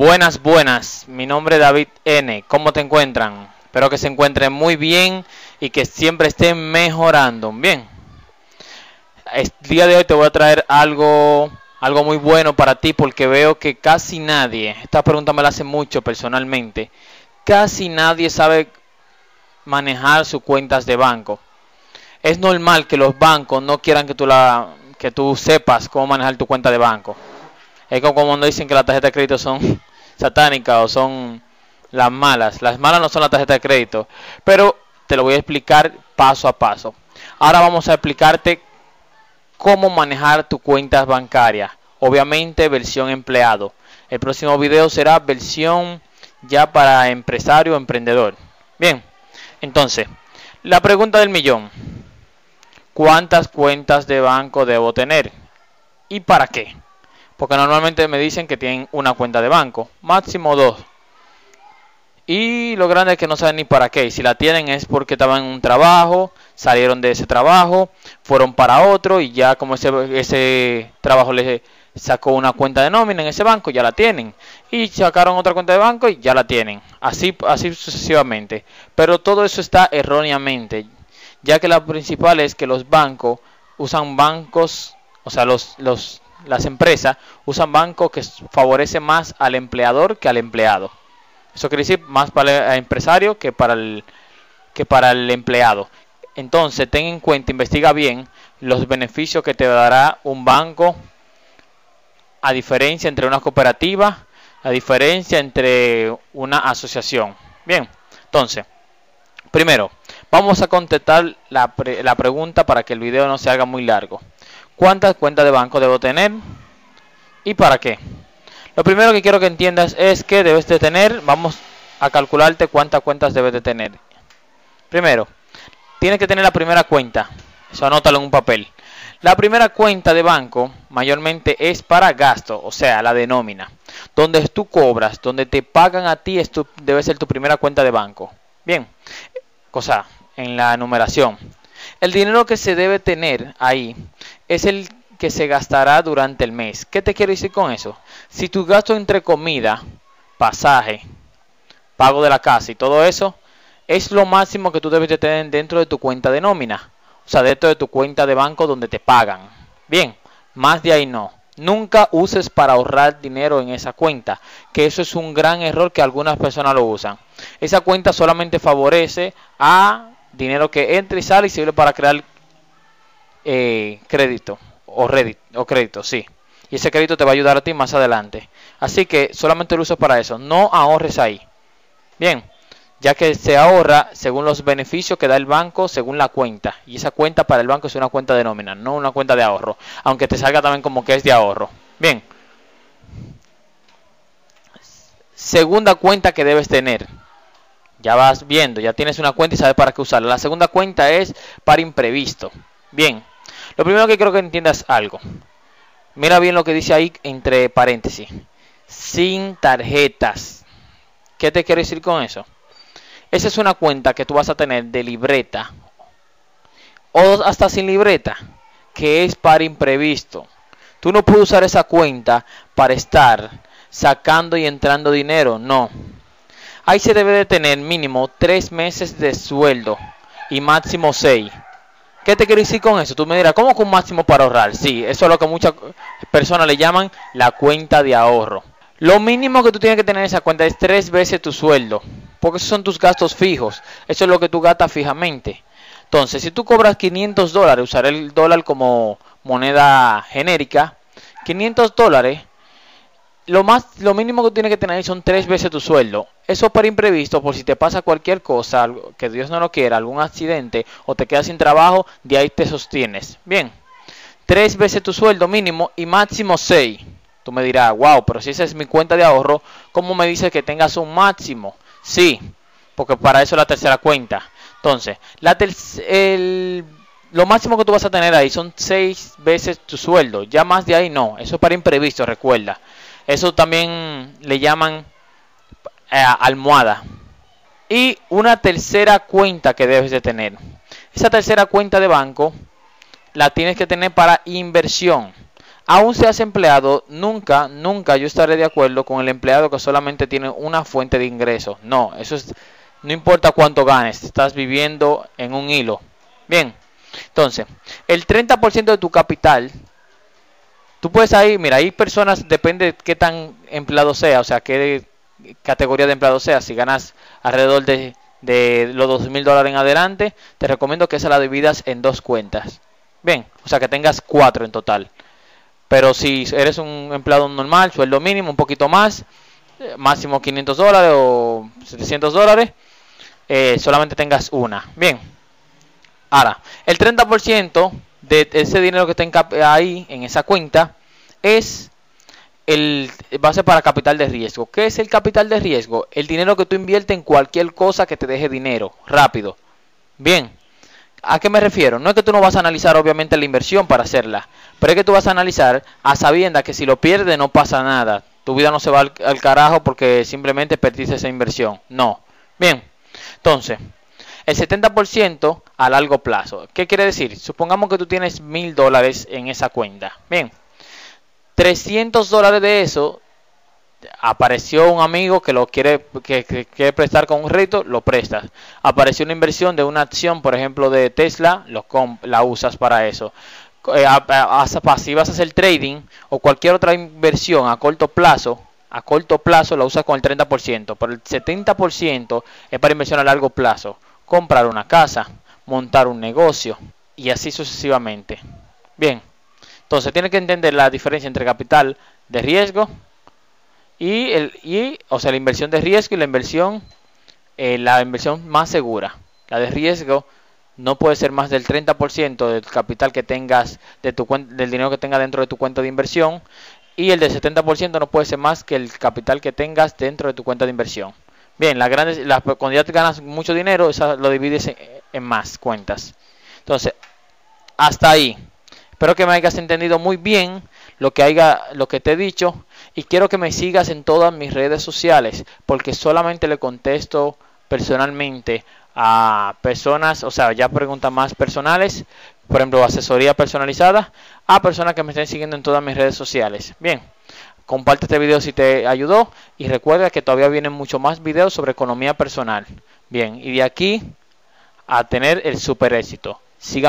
Buenas, buenas. Mi nombre es David N. ¿Cómo te encuentran? Espero que se encuentren muy bien y que siempre estén mejorando. Bien. El día de hoy te voy a traer algo algo muy bueno para ti porque veo que casi nadie, esta pregunta me la hace mucho personalmente, casi nadie sabe manejar sus cuentas de banco. Es normal que los bancos no quieran que tú la que tú sepas cómo manejar tu cuenta de banco. Es como cuando dicen que las tarjetas de crédito son satánicas o son las malas. Las malas no son las tarjetas de crédito, pero te lo voy a explicar paso a paso. Ahora vamos a explicarte cómo manejar tu cuenta bancaria. Obviamente versión empleado. El próximo video será versión ya para empresario o emprendedor. Bien, entonces, la pregunta del millón. ¿Cuántas cuentas de banco debo tener? ¿Y para qué? Porque normalmente me dicen que tienen una cuenta de banco, máximo dos. Y lo grande es que no saben ni para qué. Si la tienen es porque estaban en un trabajo, salieron de ese trabajo, fueron para otro y ya como ese, ese trabajo les sacó una cuenta de nómina en ese banco, ya la tienen. Y sacaron otra cuenta de banco y ya la tienen. Así, así sucesivamente. Pero todo eso está erróneamente. Ya que la principal es que los bancos usan bancos, o sea, los, los las empresas usan bancos que favorecen más al empleador que al empleado. Eso quiere decir más para el empresario que para el, que para el empleado. Entonces, ten en cuenta, investiga bien los beneficios que te dará un banco a diferencia entre una cooperativa, a diferencia entre una asociación. Bien, entonces, primero, vamos a contestar la, la pregunta para que el video no se haga muy largo. ¿Cuántas cuentas de banco debo tener? ¿Y para qué? Lo primero que quiero que entiendas es que debes de tener, vamos a calcularte cuántas cuentas debes de tener. Primero, tienes que tener la primera cuenta. Eso anótalo en un papel. La primera cuenta de banco mayormente es para gasto, o sea, la de nómina. Donde tú cobras, donde te pagan a ti, esto debe ser tu primera cuenta de banco. Bien, cosa en la numeración. El dinero que se debe tener ahí es el que se gastará durante el mes. ¿Qué te quiero decir con eso? Si tu gasto entre comida, pasaje, pago de la casa y todo eso, es lo máximo que tú debes de tener dentro de tu cuenta de nómina. O sea, dentro de tu cuenta de banco donde te pagan. Bien, más de ahí no. Nunca uses para ahorrar dinero en esa cuenta, que eso es un gran error que algunas personas lo usan. Esa cuenta solamente favorece a dinero que entra y sale y sirve para crear eh, crédito o, o crédito, sí. Y ese crédito te va a ayudar a ti más adelante. Así que solamente lo uso para eso. No ahorres ahí. Bien, ya que se ahorra según los beneficios que da el banco, según la cuenta. Y esa cuenta para el banco es una cuenta de nómina, no una cuenta de ahorro. Aunque te salga también como que es de ahorro. Bien. Segunda cuenta que debes tener. Ya vas viendo, ya tienes una cuenta y sabes para qué usarla. La segunda cuenta es para imprevisto. Bien, lo primero que quiero que entiendas algo. Mira bien lo que dice ahí entre paréntesis. Sin tarjetas. ¿Qué te quiero decir con eso? Esa es una cuenta que tú vas a tener de libreta. O hasta sin libreta. Que es para imprevisto. Tú no puedes usar esa cuenta para estar sacando y entrando dinero. No. Ahí se debe de tener mínimo tres meses de sueldo y máximo seis. ¿Qué te quiero decir con eso? Tú me dirás, ¿cómo con un máximo para ahorrar? Sí, eso es lo que muchas personas le llaman la cuenta de ahorro. Lo mínimo que tú tienes que tener en esa cuenta es tres veces tu sueldo, porque esos son tus gastos fijos. Eso es lo que tú gastas fijamente. Entonces, si tú cobras 500 dólares, usaré el dólar como moneda genérica, 500 dólares, lo más lo mínimo que tienes que tener son tres veces tu sueldo. Eso para imprevisto, por si te pasa cualquier cosa, que Dios no lo quiera, algún accidente o te quedas sin trabajo, de ahí te sostienes. Bien, tres veces tu sueldo mínimo y máximo seis. Tú me dirás, wow, pero si esa es mi cuenta de ahorro, ¿cómo me dices que tengas un máximo? Sí, porque para eso es la tercera cuenta. Entonces, la el, lo máximo que tú vas a tener ahí son seis veces tu sueldo. Ya más de ahí no. Eso es para imprevisto, recuerda. Eso también le llaman eh, almohada. Y una tercera cuenta que debes de tener. Esa tercera cuenta de banco la tienes que tener para inversión. aún seas empleado, nunca, nunca yo estaré de acuerdo con el empleado que solamente tiene una fuente de ingreso. No, eso es, no importa cuánto ganes, estás viviendo en un hilo. Bien, entonces, el 30% de tu capital, tú puedes ahí, mira, hay personas, depende de qué tan empleado sea, o sea, qué categoría de empleado sea, si ganas alrededor de, los 2 mil dólares en adelante, te recomiendo que esa la dividas en dos cuentas. Bien, o sea que tengas cuatro en total. Pero si eres un empleado normal, sueldo mínimo, un poquito más, eh, máximo 500 dólares o 700 dólares, eh, solamente tengas una. Bien. Ahora, el 30% de ese dinero que está ahí, en esa cuenta, es el base para capital de riesgo. ¿Qué es el capital de riesgo? El dinero que tú inviertes en cualquier cosa que te deje dinero, rápido. Bien, ¿a qué me refiero? No es que tú no vas a analizar obviamente la inversión para hacerla, pero es que tú vas a analizar a sabienda que si lo pierdes no pasa nada. Tu vida no se va al, al carajo porque simplemente perdiste esa inversión. No. Bien, entonces, el 70% a largo plazo. ¿Qué quiere decir? Supongamos que tú tienes mil dólares en esa cuenta. Bien, 300 dólares de eso, apareció un amigo que lo quiere, que, quiere prestar con un reto, lo prestas. Apareció una inversión de una acción, por ejemplo, de Tesla, lo la usas para eso. Eh, si vas a hacer trading o cualquier otra inversión a corto plazo, a corto plazo la usas con el 30%, pero el 70% es para inversión a largo plazo. Comprar una casa, montar un negocio y así sucesivamente. Bien. Entonces tiene que entender la diferencia entre capital de riesgo y, el, y o sea, la inversión de riesgo y la inversión, eh, la inversión más segura. La de riesgo no puede ser más del 30% del capital que tengas, de tu, del dinero que tengas dentro de tu cuenta de inversión. Y el del 70% no puede ser más que el capital que tengas dentro de tu cuenta de inversión. Bien, la grandes, la, cuando ya te ganas mucho dinero, eso lo divides en más cuentas. Entonces, hasta ahí. Espero que me hayas entendido muy bien lo que, haya, lo que te he dicho y quiero que me sigas en todas mis redes sociales porque solamente le contesto personalmente a personas, o sea, ya preguntas más personales, por ejemplo, asesoría personalizada, a personas que me estén siguiendo en todas mis redes sociales. Bien, comparte este video si te ayudó y recuerda que todavía vienen mucho más videos sobre economía personal. Bien, y de aquí a tener el super éxito. Síganme